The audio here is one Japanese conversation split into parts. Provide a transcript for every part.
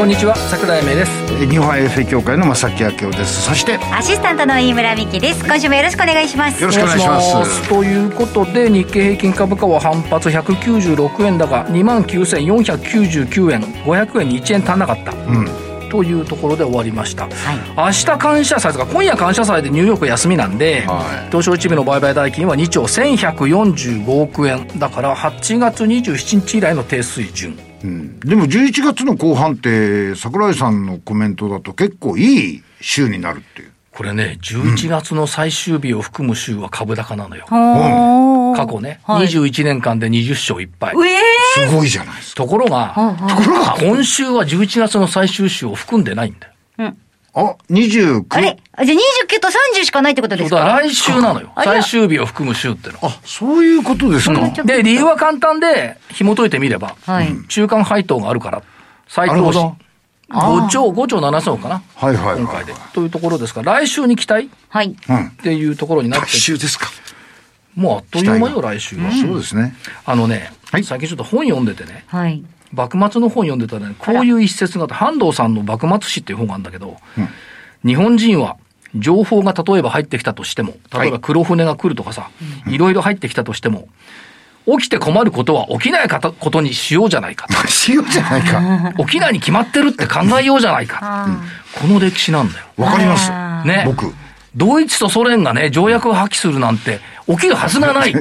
こんにちは桜井明です。日本 IFA 協会の正木明夫です。そしてアシスタントの飯村美希です。今週もよろしくお願いします。よろしくお願いします。ということで日経平均株価は反発196円高2万9499円500円に1円足んなかった、うん。というところで終わりました、はい、明日感謝祭です。か今夜感謝祭でニューヨーク休みなんで、はい、東証一部の売買代金は2兆1145億円。だから8月27日以来の低水準うん、でも11月の後半って桜井さんのコメントだと結構いい週になるっていう。これね、11月の最終日を含む週は株高なのよ。うん、過去ね、はい、21年間で20勝1敗。えー、すごいじゃないですか。ところが、ところが今週は11月の最終週を含んでないんだよ。うんあ、29? あれ？じゃあ29と30しかないってことですか？来週なのよ。最終日を含む週っての。あ、そういうことですか？うん、で、理由は簡単で、紐解いてみれば、はい、中間配当があるから、再投資。5兆、5兆7千億かな？はいはい、はい、今回で。というところですから、来週に期待？はい。っていうところになって。来週ですか。もうあっという間よ、来週は。そうですね。あのね、はい、最近ちょっと本読んでてね。はい。幕末の本読んでたらね、こういう一節があって、半藤さんの幕末史っていう本があるんだけど、うん日本人は情報が例えば入ってきたとしても、例えば黒船が来るとかさ、はいろいろ入ってきたとしても、起きて困ることは起きないことにしようじゃないかしようじゃないか。起きないに決まってるって考えようじゃないか。この歴史なんだよ。わかります。ね。僕。ドイツとソ連がね、条約を破棄するなんて、起きるはずがないっ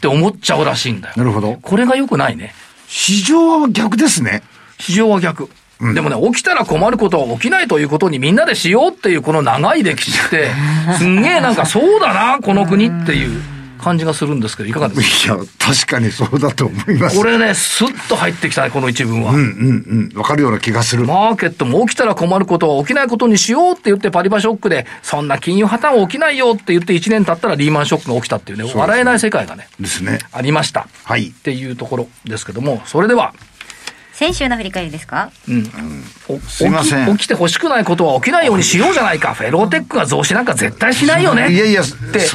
て思っちゃうらしいんだよ。なるほど。これが良くないね。市場は逆ですね。市場は逆。でもね、起きたら困ることは起きないということにみんなでしようっていうこの長い歴史って、すんげえなんかそうだな、この国っていう感じがするんですけど、いかがですか？いや、確かにそうだと思います。これね、スッと入ってきたね、この一文は。うんうんうん。わかるような気がする。マーケットも起きたら困ることは起きないことにしようって言ってパリバショックで、そんな金融破綻起きないよって言って1年経ったらリーマンショックが起きたっていうね、笑えない世界がね。ですね。ありました。はい。っていうところですけども、それでは、先週の振り返りですか？うん。すいません。起きてほしくないことは起きないようにしようじゃないか。フェローテックが増資なんか絶対しないよね。いやいや、って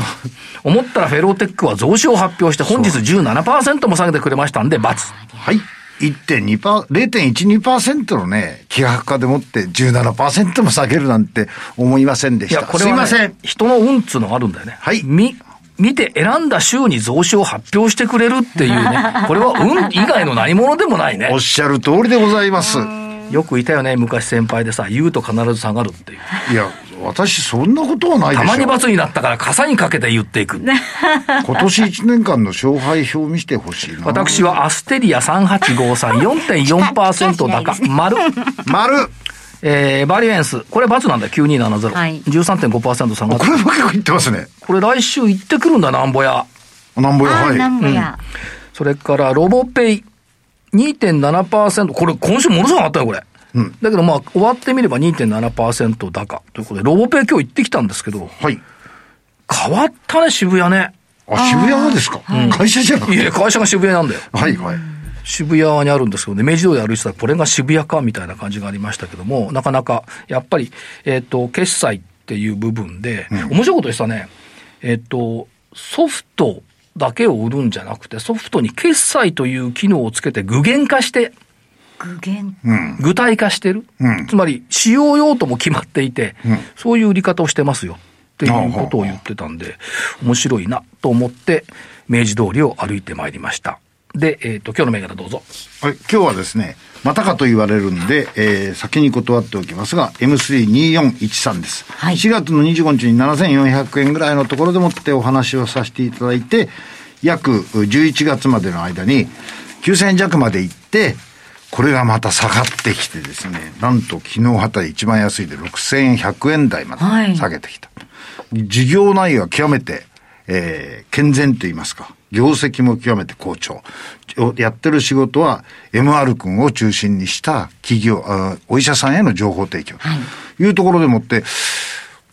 思ったらフェローテックは増資を発表して本日17%も下げてくれましたんで、×。はい。1.2%、0.12%のね、気迫化でもって17%も下げるなんて思いませんでした。いや、これは、ね、すいません。人の運っつうのがあるんだよね。はい。み、見て選んだ週に増資を発表してくれるっていうね、これは運以外の何者でもないね。おっしゃる通りでございます。よくいたよね、昔先輩でさ、言うと必ず下がるっていう。いや、私そんなことはないでしょ。たまに罰になったから傘にかけて言っていく。今年1年間の勝敗表を見せてほしいな。私はアステリア3853 4.4%高。丸。丸。えー、バリエンス。これ×なんだよ、9270。はい。13.5%下がって。これも結構いってますね。これ来週行ってくるんだ、なんぼや。なんぼや、はい。なんぼや、うん。それから、ロボペイ。2.7%。これ、今週ものすごかったよ、これ。うん。だけどまあ、終わってみれば2.7%高。ということで、ロボペイ今日行ってきたんですけど。はい。変わったね、渋谷ね。あ、渋谷ですか、うん、会社じゃなくて。いや、会社が渋谷なんだよ。はいはい。渋谷にあるんですけどね、明治通り歩いてたらこれが渋谷かみたいな感じがありましたけども、なかなか、やっぱり、えっ、ー、と、決済っていう部分で、うん、面白いことでしたね。えっ、ー、と、ソフトだけを売るんじゃなくて、ソフトに決済という機能をつけて具現化して、具現、具体化してる、うん、つまり、使用用途も決まっていて、うん、そういう売り方をしてますよ。っていうことを言ってたんで、面白いなと思って、明治通りを歩いてまいりました。で、えっ、ー、と、今日の銘柄どうぞ。はい、今日はですね、またかと言われるんで、えー、先に断っておきますが、M32413 です。はい。4月の25日に7400円ぐらいのところでもってお話をさせていただいて、約11月までの間に9000円弱まで行って、これがまた下がってきてですね、なんと昨日あたり一番安いで6100円台まで下げてきた。はい、事業内容は極めて、えー、健全と言いますか。業績も極めて好調。やってる仕事は MR 君を中心にした企業、お医者さんへの情報提供。はい。いうところでもって、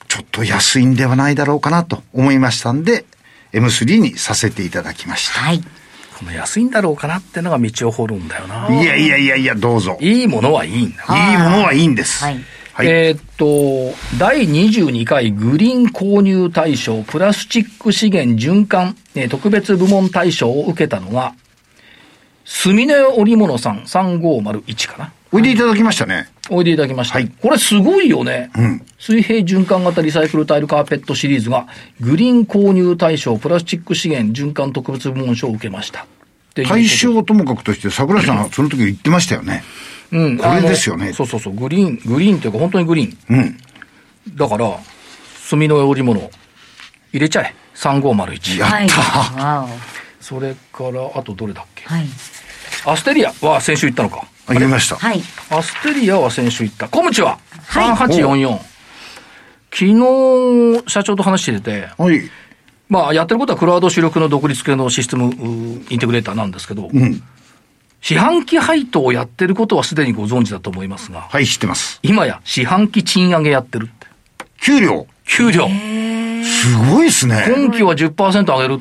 ちょっと安いんではないだろうかなと思いましたんで、M3 にさせていただきました。はい。この安いんだろうかなってのが道を掘るんだよな。いやいやいやいや、どうぞ。いいものはいいんだ。いいものはいいんです。はい。はい、えー、っと、第22回グリーン購入大賞プラスチック資源循環、えー、特別部門大賞を受けたのが、すみね織物さん3501かな。おいでいただきましたね。おいでいただきました。はい、これすごいよね。うん。水平循環型リサイクルタイルカーペットシリーズが、グリーン購入対象プラスチック資源循環特別部門賞を受けました。対象ともかくとして、桜井さんはその時言ってましたよね。うん。これですよね。そうそうそう。グリーン、グリーンというか本当にグリーン。うん。だから、炭の織物、入れちゃえ。3501。やった、はい、それから、あとどれだっけ？はい。アステリアは先週行ったのか。入れました。はい。アステリアは先週行った。コムチは、はい、3844。昨日、社長と話してて、はい。まあ、やってることはクラウド主力の独立系のシステムインテグレーターなんですけど、うん。四半期配当をやってることはすでにご存知だと思いますが。はい、知ってます。今や四半期賃上げやってるって。給料？給料。すごいですね。今期は10%上げる。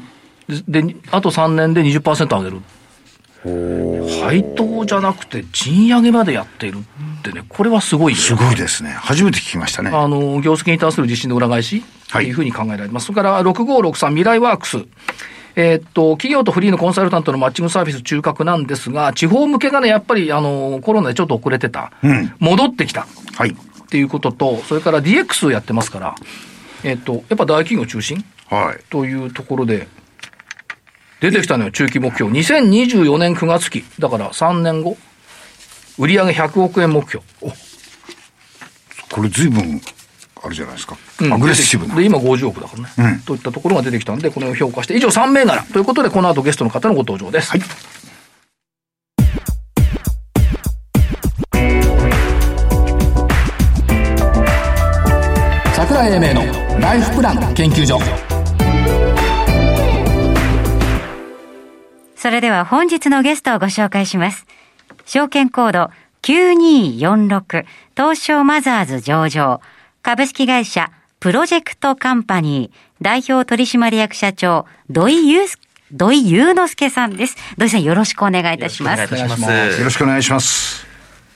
で、あと3年で20%上げる。配当じゃなくて賃上げまでやっているってね、これはすごいすごいですね。初めて聞きましたね。あの、業績に対する実施の裏返しっていうふうに考えられます。はい、それから6563未来ワークス。えー、っと、企業とフリーのコンサルタントのマッチングサービス中核なんですが、地方向けがね、やっぱり、あの、コロナでちょっと遅れてた。うん、戻ってきた。はい。っていうことと、それから DX をやってますから、えー、っと、やっぱ大企業中心？はい。というところで、出てきたのよ、中期目標。2024年9月期。だから3年後。売上100億円目標。おこれ随分、あるじゃないですか。うん、アグレッシブな。で、今50億だからね。うん、といったところが出てきたんで、これを評価して、以上3銘柄。ということで、この後ゲストの方のご登場です。はい。桜井英明のライフプラン研究所。それでは本日のゲストをご紹介します。証券コード9246東証マザーズ上場株式会社プロジェクトカンパニー代表取締役社長土井祐土井祐之介さんです。土井さんよろしくお願いいたします。よろしくお願いします。よろしくお願いします。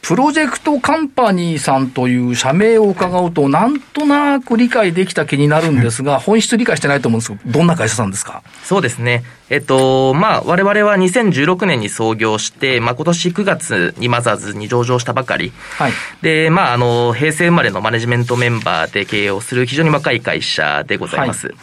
プロジェクトカンパニーさんという社名を伺うと、なんとなく理解できた気になるんですが、本質理解してないと思うんですけど、どんな会社さんですか？そうですね。えっと、まあ、我々は2016年に創業して、まあ、今年9月にマザーズに上場したばかり。はい。で、まあ、あの、平成生まれのマネジメントメンバーで経営をする非常に若い会社でございます。はい、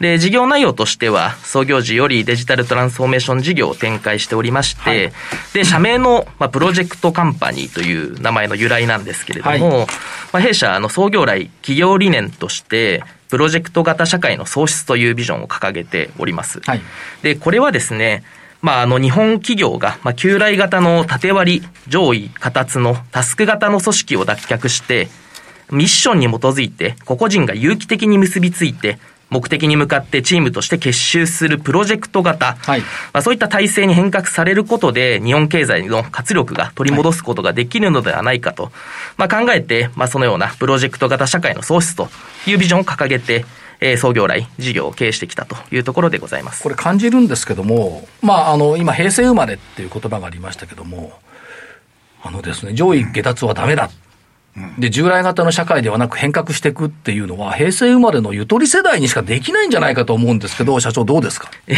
で、事業内容としては、創業時よりデジタルトランスフォーメーション事業を展開しておりまして、はい、で、社名の、まあ、プロジェクトカンパニーという名前の由来なんですけれども、はい、まあ、弊社、あの、創業来、企業理念として、プロジェクト型社会の創出というビジョンを掲げております。はい、で、これはですね、まあ、あの、日本企業が、まあ、旧来型の縦割り、上位、形のタスク型の組織を脱却して、ミッションに基づいて、個々人が有機的に結びついて、目的に向かってチームとして結集するプロジェクト型、はい、まあ、そういった体制に変革されることで、日本経済の活力が取り戻すことができるのではないかと、まあ、考えて、まあ、そのようなプロジェクト型社会の創出というビジョンを掲げて、えー、創業来、事業を経営してきたというところでございます。これ感じるんですけども、まあ、あの、今、平成生まれっていう言葉がありましたけども、あのですね、上位下達はダメだで、従来型の社会ではなく変革していくっていうのは、平成生まれのゆとり世代にしかできないんじゃないかと思うんですけど、社長どうですか？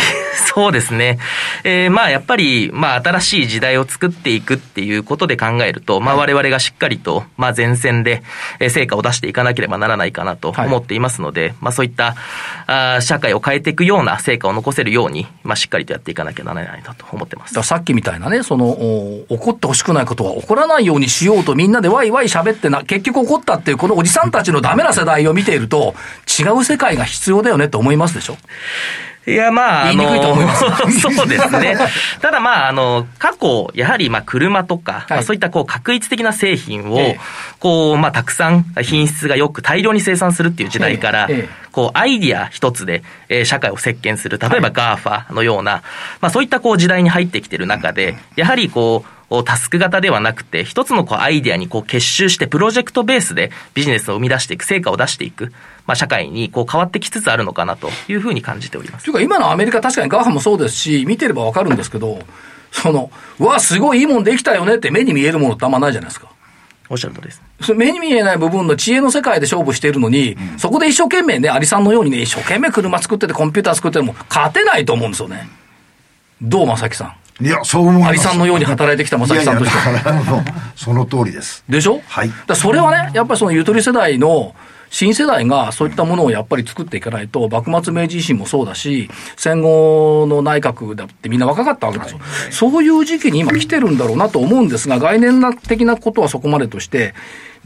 そうですね。えー、まあやっぱり、まあ新しい時代を作っていくっていうことで考えると、まあ我々がしっかりと、まあ前線で成果を出していかなければならないかなと思っていますので、はい、まあそういったあ社会を変えていくような成果を残せるように、まあしっかりとやっていかなきゃならないなと思ってます。さっきみたいなね、その、起こってほしくないことは起こらないようにしようとみんなでワイワイ喋ってってな、結局起こったっていう、このおじさんたちのダメな世代を見ていると、違う世界が必要だよねって思いますでしょ？いや、まあ、言いにくいと思います。そうですね。ただまあ、あの、過去、やはりまあ、車とか、そういったこう、確一的な製品を、ええ、こう、まあ、たくさん品質がよく大量に生産するっていう時代から、え、こう、アイディア一つで、えー、社会を席巻する、例えば GAFA のような、はい、まあ、そういったこう、時代に入ってきてる中で、やはりこう、タスク型ではなくて、一つのこうアイデアにこう結集してプロジェクトベースでビジネスを生み出していく、成果を出していく、まあ、社会にこう変わってきつつあるのかなというふうに感じております。というか今のアメリカ確かにガーハもそうですし、見てればわかるんですけど、その、うわ、すごいいいもんできたよねって目に見えるものってあんまないじゃないですか。おっしゃるとです。目に見えない部分の知恵の世界で勝負しているのに、うん、そこで一生懸命ね、アリさんのようにね、一生懸命車作っててコンピューター作ってても勝てないと思うんですよね。どう、正木さん？いや、そう思います。さんのように働いてきた正木さんとしては。その通りです。でしょはい。だそれはね、やっぱりそのゆとり世代の、新世代がそういったものをやっぱり作っていかないと、幕末明治維新もそうだし、戦後の内閣だってみんな若かったわけですよ。そういう時期に今来てるんだろうなと思うんですが、概念的なことはそこまでとして、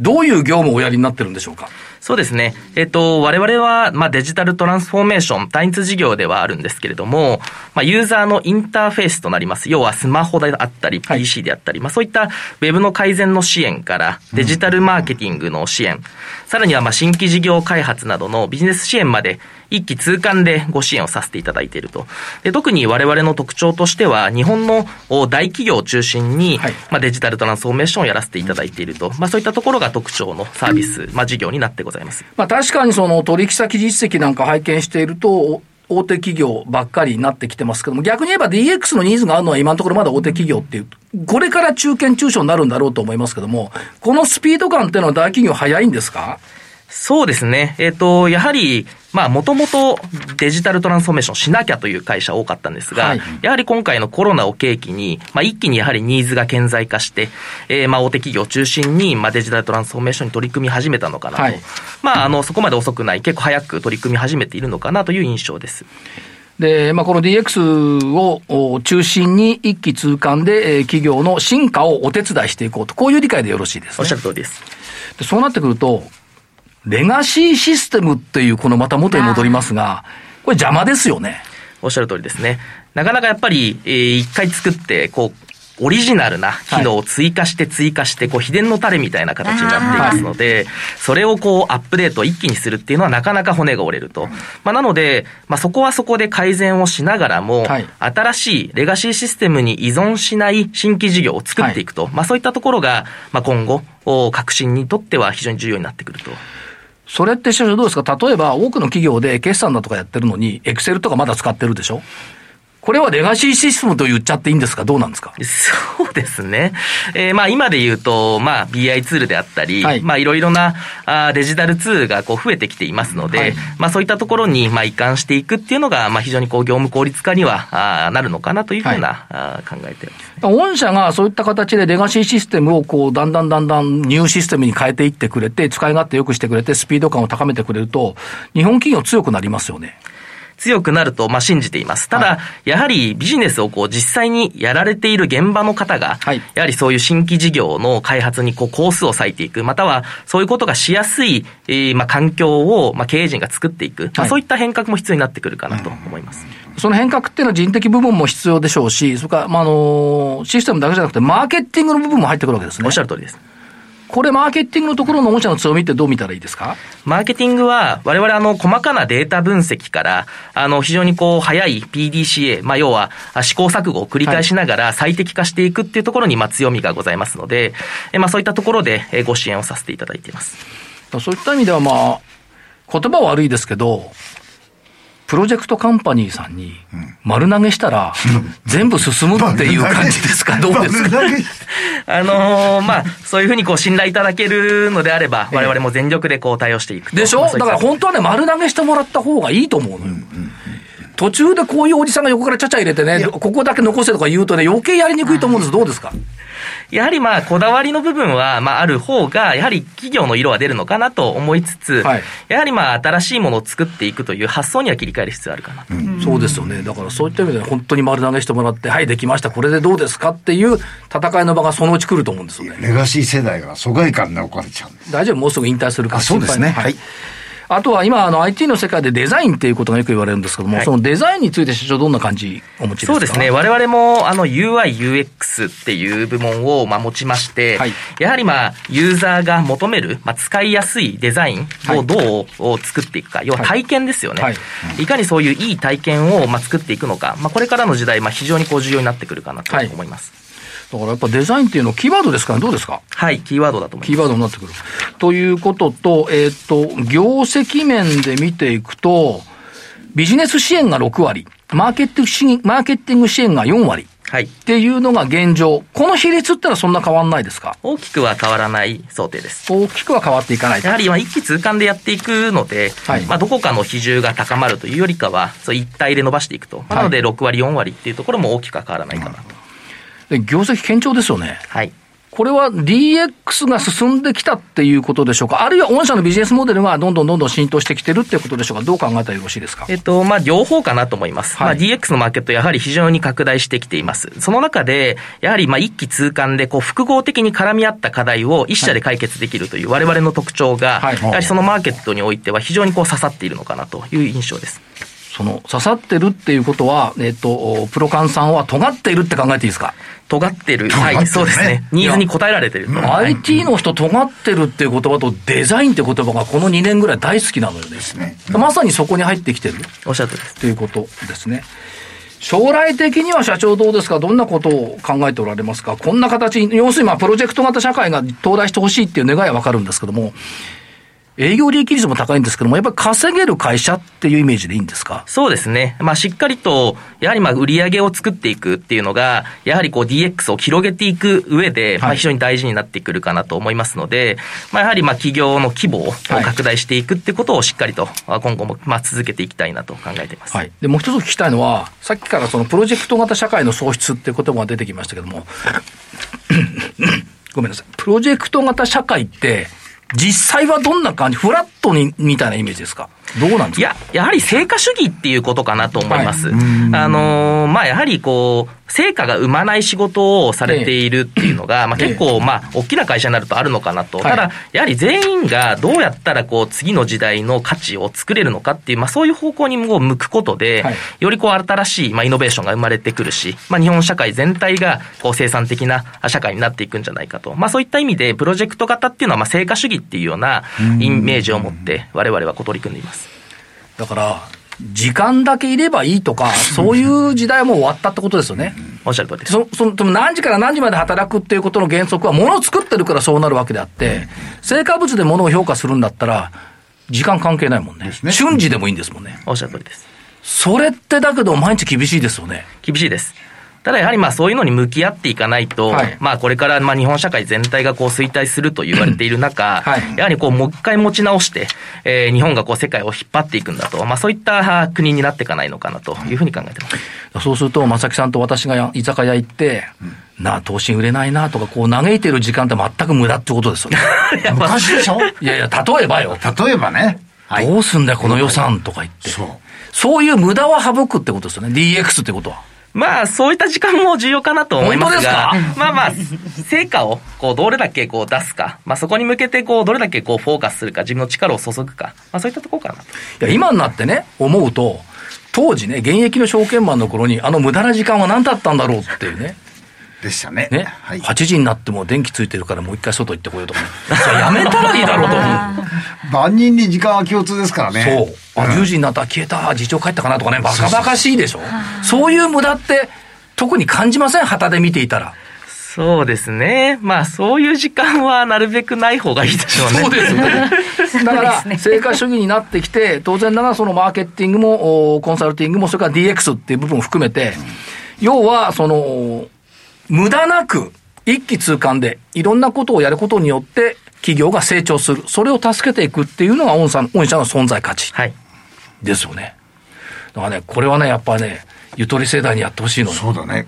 どういう業務をおやりになってるんでしょうかそうですね。えっ、と、我々は、まあ、デジタルトランスフォーメーション、単一事業ではあるんですけれども、まあ、ユーザーのインターフェースとなります。要はスマホであったり、PC であったり、はい、まあ、そういったウェブの改善の支援から、デジタルマーケティングの支援、うん、さらには、まあ、新規事業開発などのビジネス支援まで、一気通貫でご支援をさせていただいていると。で特に我々の特徴としては、日本の大企業を中心に、はい、まあ、デジタルトランスフォーメーションをやらせていただいていると。まあ、そういったところが特徴のサービス、まあ、事業になってございます。まあ、確かにその取引先実績なんか拝見していると、大手企業ばっかりになってきてますけども、逆に言えば DX のニーズがあるのは今のところまだ大手企業っていう、これから中堅中小になるんだろうと思いますけども、このスピード感っていうのは大企業早いんですか？そうですね。えっ、ー、と、やはり、まあ、もともとデジタルトランスフォーメーションしなきゃという会社多かったんですが、はい、やはり今回のコロナを契機に、まあ、一気にやはりニーズが顕在化して、えー、まあ、大手企業を中心に、まあ、デジタルトランスフォーメーションに取り組み始めたのかなと。はい、まあ、あの、そこまで遅くない、結構早く取り組み始めているのかなという印象です。で、まあ、この DX を中心に一気通貫で、えー、企業の進化をお手伝いしていこうと、こういう理解でよろしいです、ね、おっしゃる通りです。でそうなってくると、レガシーシステムっていう、このまた元に戻りますが、これ邪魔ですよね。おっしゃる通りですね。なかなかやっぱり、えー、一回作って、こう、オリジナルな機能を追加して追加して、こう、秘伝のタレみたいな形になっていますので、それをこう、アップデート一気にするっていうのはなかなか骨が折れると。まあ、なので、まあ、そこはそこで改善をしながらも、新しいレガシーシステムに依存しない新規事業を作っていくと。まあ、そういったところが、まあ、今後、革新にとっては非常に重要になってくると。それって社長どうですか？例えば多くの企業で決算だとかやってるのに、エクセルとかまだ使ってるでしょ？これはレガシーシステムと言っちゃっていいんですか？どうなんですか？そうですね。えー、まあ今で言うと、まあ BI ツールであったり、はい、まあいろいろなあデジタルツールがこう増えてきていますので、はい、まあそういったところにまあ移管していくっていうのが、まあ非常にこう業務効率化にはあなるのかなというふうな、はい、あ考えてます、ね。御社がそういった形でレガシーシステムをこうだんだんだんだんニューシステムに変えていってくれて、使い勝手よくしてくれて、スピード感を高めてくれると、日本企業強くなりますよね。強くなると、まあ、信じています。ただ、はい、やはりビジネスをこう実際にやられている現場の方が、はい、やはりそういう新規事業の開発にこうコースを割いていく、またはそういうことがしやすい、えー、まあ環境を、まあ、経営陣が作っていく、まあ、そういった変革も必要になってくるかなと思います。その変革っていうのは人的部分も必要でしょうし、それから、まあ、あの、システムだけじゃなくて、マーケティングの部分も入ってくるわけですね。おっしゃる通りです。これ、マーケティングのところの御社の強みってどう見たらいいですか？マーケティングは、我々、あの、細かなデータ分析から、あの、非常にこう、早い PDCA、まあ、要は、試行錯誤を繰り返しながら最適化していくっていうところに、まあ、強みがございますので、まあ、そういったところで、ご支援をさせていただいています。そういった意味では、まあ、言葉は悪いですけど、プロジェクトカンパニーさんに丸投げしたら、全部進むっていう感じですか、どうですか？あのー、まあ、そういうふうにこう信頼いただけるのであれば、我々も全力でこう対応していくでしょ？だから本当はね、丸投げしてもらった方がいいと思うのよ。途中でこういうおじさんが横からちゃちゃ入れてね、ここだけ残せとか言うとね、余計やりにくいと思うんです。どうですか？やはりまあ、こだわりの部分は、まあ、ある方が、やはり企業の色は出るのかなと思いつつ、はい、やはりまあ、新しいものを作っていくという発想には切り替える必要あるかなと、うん、そうですよね。だからそういった意味で本当に丸投げしてもらって、はい、できました、これでどうですかっていう戦いの場がそのうち来ると思うんですよね。レガシー世代が疎外感に置かれちゃう大丈夫、もうすぐ引退するからそうですね。はいあとは今、あの、IT の世界でデザインっていうことがよく言われるんですけども、はい、そのデザインについて社長どんな感じお持ちですか？そうですね。我々も、あの、UI、UX っていう部門を、まあ、持ちまして、はい、やはりまあ、ユーザーが求める、まあ、使いやすいデザインをどう作っていくか、要は体験ですよね。はい、いかにそういういい体験を、まあ、作っていくのか、まあ、これからの時代、まあ、非常にこう重要になってくるかなと思います。だからやっぱデザインっていうのはキーワードですから、ね、どうですか？はい、キーワードだと思います。キーワードになってくる。ということと、えっ、ー、と、業績面で見ていくと、ビジネス支援が6割、マーケットマーケティング支援が4割。はい。っていうのが現状。この比率ってのはそんな変わんないですか？大きくは変わらない想定です。大きくは変わっていかないやはり今一気通貫でやっていくので、はい、まあどこかの比重が高まるというよりかは、そう一体で伸ばしていくと。なので6割、4割っていうところも大きくは変わらないかなと。で業績堅調ですよね。はい。これは DX が進んできたっていうことでしょうか、あるいは御社のビジネスモデルがどんどんどんどん浸透してきてるっていうことでしょうか、どう考えたらよろしいですか？えっと、まあ、両方かなと思います。はい、まあ、DX のマーケット、やはり非常に拡大してきています。その中で、やはり、まあ、一気通貫で、こう、複合的に絡み合った課題を一社で解決できるという我々の特徴が、はい、やはりそのマーケットにおいては非常にこう刺さっているのかなという印象です。その刺さってるっていうことは、えっ、と、プロ換算は尖っているって考えていいですか？尖ってる。はい、そうですね。ニーズに応えられてる。IT の人尖ってるっていう言葉とデザインって言葉がこの2年ぐらい大好きなのよですね。まさにそこに入ってきてる。おっしゃってる。ということですね。将来的には社長どうですか？どんなことを考えておられますか？こんな形、要するにまあプロジェクト型社会が到来してほしいっていう願いはわかるんですけども、営業利益率も高いんですけども、やっぱり稼げる会社っていうイメージでいいんですか？そうですね。まあ、しっかりと、やはりまあ、売り上げを作っていくっていうのが、やはりこう DX を広げていく上で、まあ、非常に大事になってくるかなと思いますので、まあ、やはりまあ、企業の規模を拡大していくってことをしっかりと、今後もまあ、続けていきたいなと考えています。はい。で、もう一つ聞きたいのは、さっきからそのプロジェクト型社会の創出っていう言葉が出てきましたけども、ごめんなさい。プロジェクト型社会って、実際はどんな感じフラットに、みたいなイメージですか？どうなんですか？いや、やはり成果主義っていうことかなと思います。はい、あのー、まあ、やはりこう、成果が生まない仕事をされているっていうのが、まあ、結構、まあ、大きな会社になるとあるのかなと。ただ、やはり全員がどうやったら、こう、次の時代の価値を作れるのかっていう、まあ、そういう方向にも向くことで、よりこう、新しい、まあ、イノベーションが生まれてくるし、まあ、日本社会全体が、こう、生産的な社会になっていくんじゃないかと。まあ、そういった意味で、プロジェクト型っていうのは、まあ、成果主義っていうようなイメージを持って、我々はこう取り組んでいます。だから、時間だけいればいいとか、そういう時代はもう終わったってことですよね。おっしゃる通りです。そその何時から何時まで働くっていうことの原則は、ものを作ってるからそうなるわけであって、成果物でものを評価するんだったら、時間関係ないもんね。ね瞬時でもいいんですもんね。おっしゃる通りです。それってだけど毎日厳しいですよね。厳しいです。ただやはりまあそういうのに向き合っていかないと、はい、まあこれからまあ日本社会全体がこう衰退すると言われている中、はい、やはりこうもう一回持ち直して、えー、日本がこう世界を引っ張っていくんだと、まあそういった国になっていかないのかなというふうに考えてます。そうすると、正木さんと私が居酒屋行って、うん、なあ、投資売れないなとか、こう嘆いてる時間って全く無駄ってことですよね。昔でしょ？いやいや、例えばよ。例えばね。はい、どうすんだよ、この予算とか言って。そう。そういう無駄は省くってことですよね。DX ってことは。まあ、そういった時間も重要かなと思いますが、まあまあ、成果を、こう、どれだけこう出すか、まあそこに向けて、こう、どれだけこう、フォーカスするか、自分の力を注ぐか、まあそういったところかなと。いや、今になってね、思うと、当時ね、現役の証券マンの頃に、あの無駄な時間は何だったんだろうっていうね。でしたね。ね。はい、8時になっても電気ついてるからもう一回外行ってこようとか。やめたらいいだろうと思う。万人に時間は共通ですからね。そう。あ、10時になったら消えた、次長帰ったかなとかね、バカバカしいでしょ。そういう無駄って、特に感じません？旗で見ていたら。そうですね。まあ、そういう時間はなるべくない方がいいでしょうね。そうですね。だから、成果主義になってきて、当然ながらそのマーケティングも、コンサルティングも、それから DX っていう部分を含めて、要は、その、無駄なく一気通貫でいろんなことをやることによって企業が成長する。それを助けていくっていうのが御社の御社の存在価値。はい。ですよね。だからね、これはね、やっぱね、ゆとり世代にやってほしいのそうだね。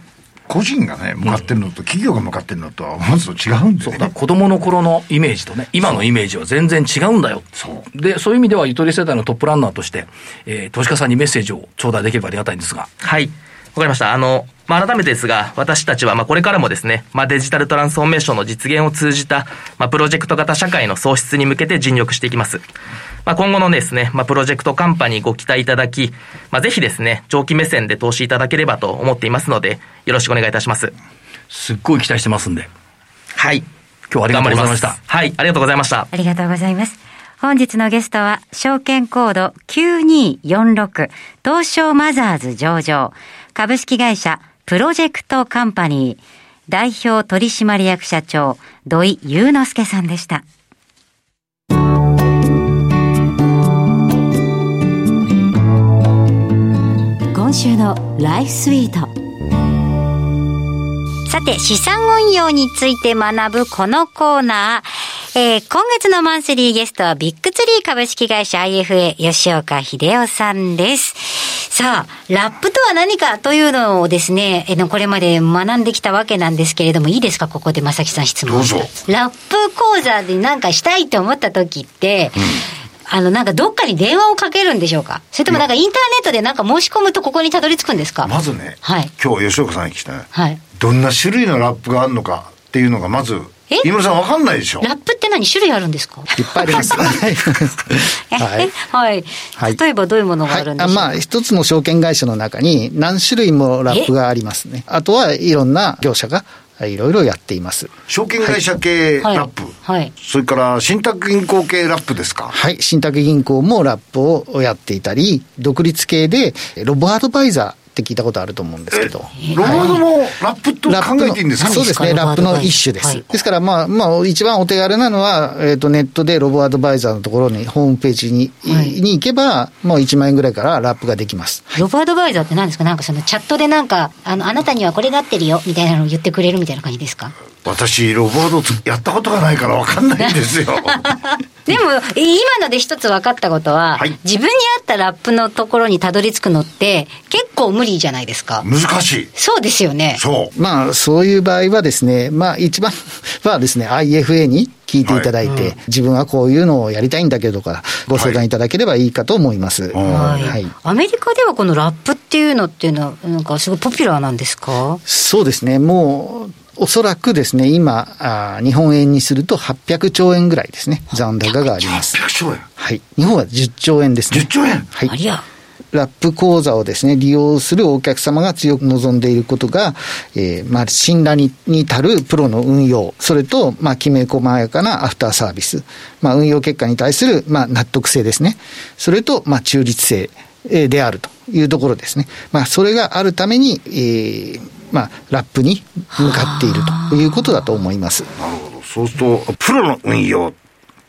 個人がね、向かってるのと、企業が向かってるのとは、まず違うんで、ね、そうだ、子供の頃のイメージとね、今のイメージは全然違うんだよ。そう。で、そういう意味では、ゆとり世代のトップランナーとして、えー、投資家さんにメッセージを頂戴できればありがたいんですが。はい。わかりました。あの、まあ、改めてですが、私たちは、まあ、これからもですね、まあ、デジタルトランスフォーメーションの実現を通じた、まあ、プロジェクト型社会の創出に向けて尽力していきます。まあ、今後のですね、まあ、プロジェクトカンパニーご期待いただき、まあ、ぜひですね、長期目線で投資いただければと思っていますので、よろしくお願いいたします。すっごい期待してますんで。はい。今日はありがとうございました。はい、ありがとうございました。ありがとうございます。本日のゲストは、証券コード9246、東証マザーズ上場、株式会社プロジェクトカンパニー、代表取締役社長、土井祐之介さんでした。今週のライフスイート。さて、資産運用について学ぶこのコーナー。えー、今月のマンスリーゲストはビッグツリー株式会社 IFA 吉岡秀夫さんです。さあ、ラップとは何かというのをですね、えの、これまで学んできたわけなんですけれども、いいですか？ここで正木さん質問。どうぞ。ラップ講座で何かしたいと思った時って、うんあの、なんかどっかに電話をかけるんでしょうか？それともなんかインターネットでなんか申し込むとここにたどり着くんですか？まずね、はい、今日吉岡さんに聞きたい。はい。どんな種類のラップがあるのかっていうのがまず、井村さんわかんないでしょ。ラップって何？種類あるんですか？いっぱいあります。はい。はい。はい。例えばどういうものがあるんですか、はい、まあ、一つの証券会社の中に何種類もラップがありますね。あとはいろんな業者がいろいろやっています。証券会社系ラップ、はい、はい、それから信託銀行系ラップですか？はい、信託銀行もラップをやっていたり、独立系でロボアドバイザー、って聞いたことあると思うんですけど。ロボードもラップと考えていいんですか？そうですね、ラップの一種です。はい、ですから、まあ、まあ、一番お手軽なのは、えっ、ー、と、ネットでロボアドバイザーのところに、ホームページに、はい、に行けば、もう1万円ぐらいからラップができます。ロボアドバイザーって何ですかなんかそのチャットでなんか、あの、あなたにはこれが合ってるよ、みたいなのを言ってくれるみたいな感じですか？私、ロボードやったことがないから分かんないんですよ。でも、今ので一つ分かったことは、はい、自分に合ったラップのところにたどり着くのって、結構無理じゃないですか。難しい。そうですよね。そう。まあ、そういう場合はですね、まあ、一番はですね、IFA に聞いていただいて、はいうん、自分はこういうのをやりたいんだけどか、ご相談いただければいいかと思います。はい。はい、アメリカではこのラップっていうのっていうのは、なんかすごいポピュラーなんですか？そうですね。もう、おそらくですね、今あ、日本円にすると800兆円ぐらいですね、残高があります。800兆円はい。日本は10兆円ですね。10兆円はい。ラップ講座をですね、利用するお客様が強く望んでいることが、えー、まあ、信頼にに足るプロの運用、それと、まあ、きめ細やかなアフターサービス、まあ、運用結果に対する、まあ、納得性ですね。それと、まあ、中立性であるというところですね。まあ、それがあるために、えー、まあ、ラップに向かっているということだと思います。なるほど。そうすると、プロの運用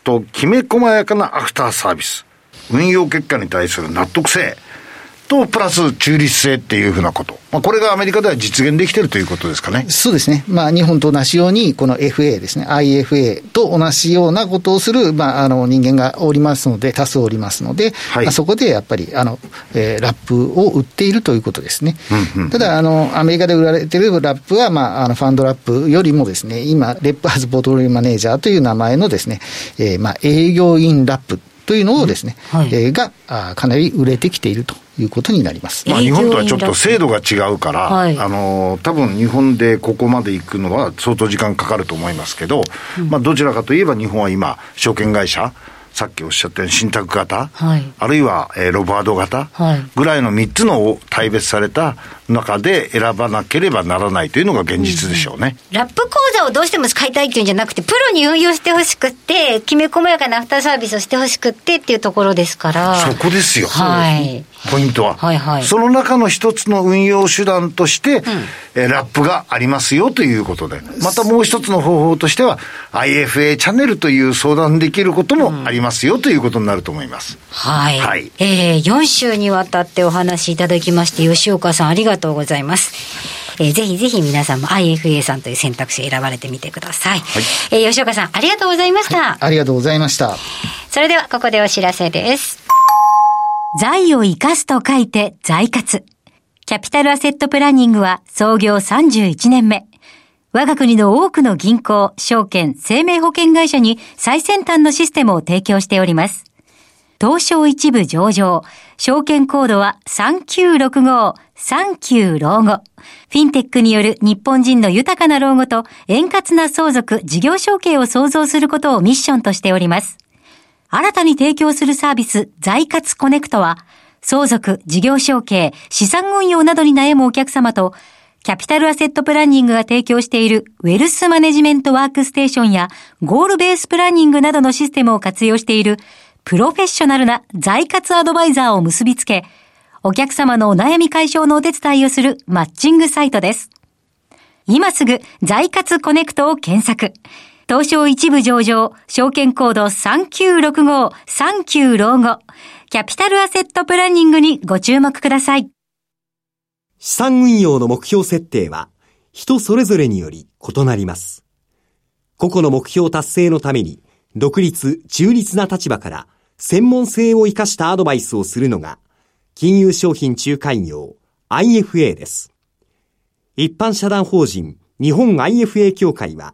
ときめ細やかなアフターサービス、運用結果に対する納得性、と、プラス中立性っていうふうなこと。まあ、これがアメリカでは実現できてるということですかね。そうですね。まあ、日本と同じように、この FA ですね、IFA と同じようなことをする、まあ、あの、人間がおりますので、多数おりますので、はい、まあ、そこでやっぱり、あの、えー、ラップを売っているということですね。うんうん、ただ、あの、アメリカで売られているラップは、まあ、あの、ファンドラップよりもですね、今、レッパーズポートフォリオマネージャーという名前のですね、えー、まあ、営業員ラップというのをですね、はい、えー、があかなり売れてきているということになります。まあ、日本とはちょっと制度が違うから、はい、あの多分日本でここまで行くのは相当時間かかると思いますけど、うん、まあ、どちらかといえば日本は今、証券会社、さっきおっしゃったように信託型、はい、あるいは、えー、ロバード型ぐらいの3つの大別された中で選ばなければならないというのが現実でしょうね、うん、ラップ講座をどうしても使いたいっていうんじゃなくて、プロに運用してほしくって、きめ細やかなアフターサービスをしてほしくってっていうところですから。そこですよ。はい。ポイントは。はいはい。その中の一つの運用手段として、うん、えラップがありますよということで。またもう一つの方法としては、IFA チャンネルという相談できることもありますよということになると思います。うん、はい。はい。えー、4週にわたってお話しいただきまして、吉岡さんありがとうございます。えー、ぜひぜひ皆さんも IFA さんという選択肢選ばれてみてください。はい、えー、吉岡さん、ありがとうございました、はい、ありがとうございました。それでは、ここでお知らせです。財を生かすと書いて財活。キャピタルアセットプランニングは創業31年目。我が国の多くの銀行、証券、生命保険会社に最先端のシステムを提供しております。東証一部上場、証券コードは3965、39老後。フィンテックによる日本人の豊かな老後と円滑な相続、事業承継を創造することをミッションとしております。新たに提供するサービス、財活コネクトは、相続、事業承継、資産運用などに悩むお客様と、キャピタルアセットプランニングが提供しているウェルスマネジメントワークステーションやゴールベースプランニングなどのシステムを活用しているプロフェッショナルな財活アドバイザーを結びつけ、お客様のお悩み解消のお手伝いをするマッチングサイトです。今すぐ財活コネクトを検索。東証一部上場、証券コード3965、39老後。キャピタルアセットプランニングにご注目ください。資産運用の目標設定は人それぞれにより異なります。個々の目標達成のために独立、中立な立場から専門性を生かしたアドバイスをするのが金融商品仲介業 IFA です。一般社団法人日本 IFA 協会は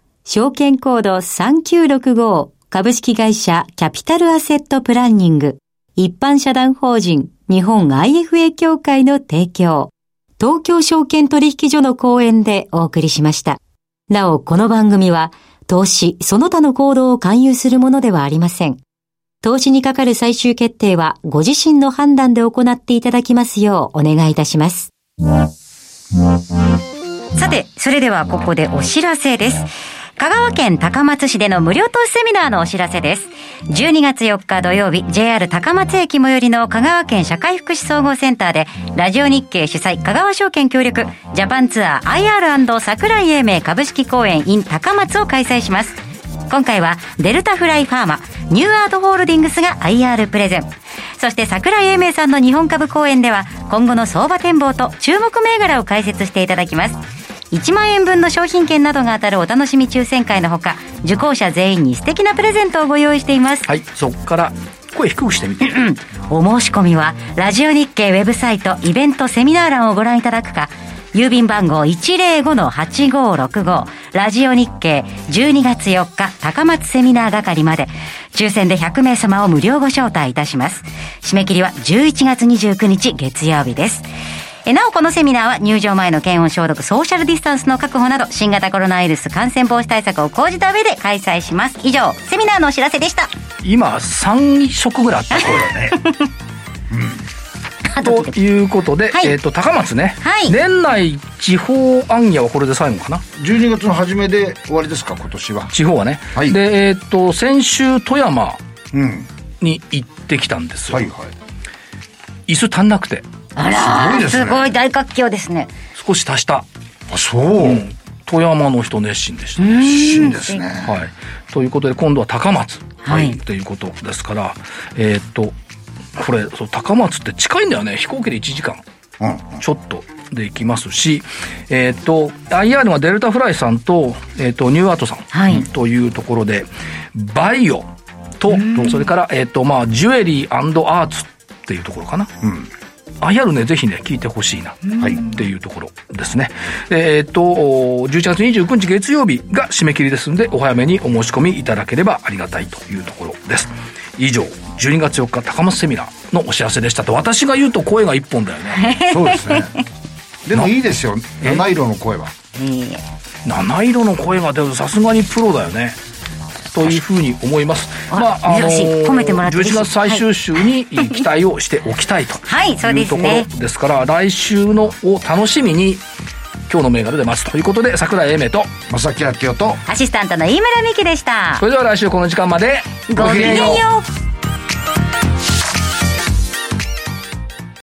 証券コード3965株式会社キャピタルアセットプランニング一般社団法人日本 IFA 協会の提供東京証券取引所の講演でお送りしました。なお、この番組は投資その他の行動を勧誘するものではありません。投資にかかる最終決定はご自身の判断で行っていただきますようお願いいたします。さて、それではここでお知らせです。香川県高松市での無料投資セミナーのお知らせです。12月4日土曜日、JR 高松駅最寄りの香川県社会福祉総合センターで、ラジオ日経主催香川証券協力、ジャパンツアー IR& 桜井英明株式公演 in 高松を開催します。今回はデルタフライファーマ、ニューアートホールディングスが IR プレゼン。そして櫻井英明さんの日本株講演では今後の相場展望と注目銘柄を解説していただきます。1万円分の商品券などが当たるお楽しみ抽選会のほか、受講者全員に素敵なプレゼントをご用意しています。はい、そこから声低くしてみて。お申し込みは、ラジオ日経ウェブサイトイベントセミナー欄をご覧いただくか、郵便番号105-8565ラジオ日経12月4日高松セミナー係まで抽選で100名様を無料ご招待いたします。締め切りは11月29日月曜日です。えなおこのセミナーは入場前の検温消毒、ソーシャルディスタンスの確保など、新型コロナウイルス感染防止対策を講じた上で開催します。以上、セミナーのお知らせでした。今、3色ぐらいあったそうだね。うんということで、はい、えっ、ー、と、高松ね、はい、年内地方案屋はこれで最後かな？12月の初めで終わりですか、今年は。地方はね。はい、で、えっ、ー、と、先週富山に行ってきたんですよ。はいはい。椅子足んなくて。あらすごい、ね、すごい大活況ですね。少し足した。あ、そう。うん。富山の人熱心でした、ね、熱心ですね。はい。ということで、今度は高松。はい。とい。うことですから、えっ、と、これそう高松って近いんだよね。飛行機で1時間、ちょっとで行きますし、えっ、ー、と IR はデルタフライさんと,、えーと、ニューアートさん、はい、というところでバイオとそれから、えっ、ー、とまあ、ジュエリーアーツっていうところかな、うん IR ね、ぜひね、聞いてほしいな、はい、っていうところですね。えっ、ー、と、11月29日月曜日が締め切りですんで、お早めにお申し込みいただければありがたいというところです。以上、12月4日高松セミナーのお知らせでしたと私が言うと声が一本だよね。そうですね。でもいいですよ。七色の声は。七色の声が出るさすがにプロだよねというふうに思います。まあ、あのー、褒めてもらって11月最終週に期待をしておきたいと いうところですから、来週のを楽しみに今日の銘柄で待つということで桜井英明と正木明夫とアシスタントの飯村美樹でした。それでは来週この時間までごきげんよう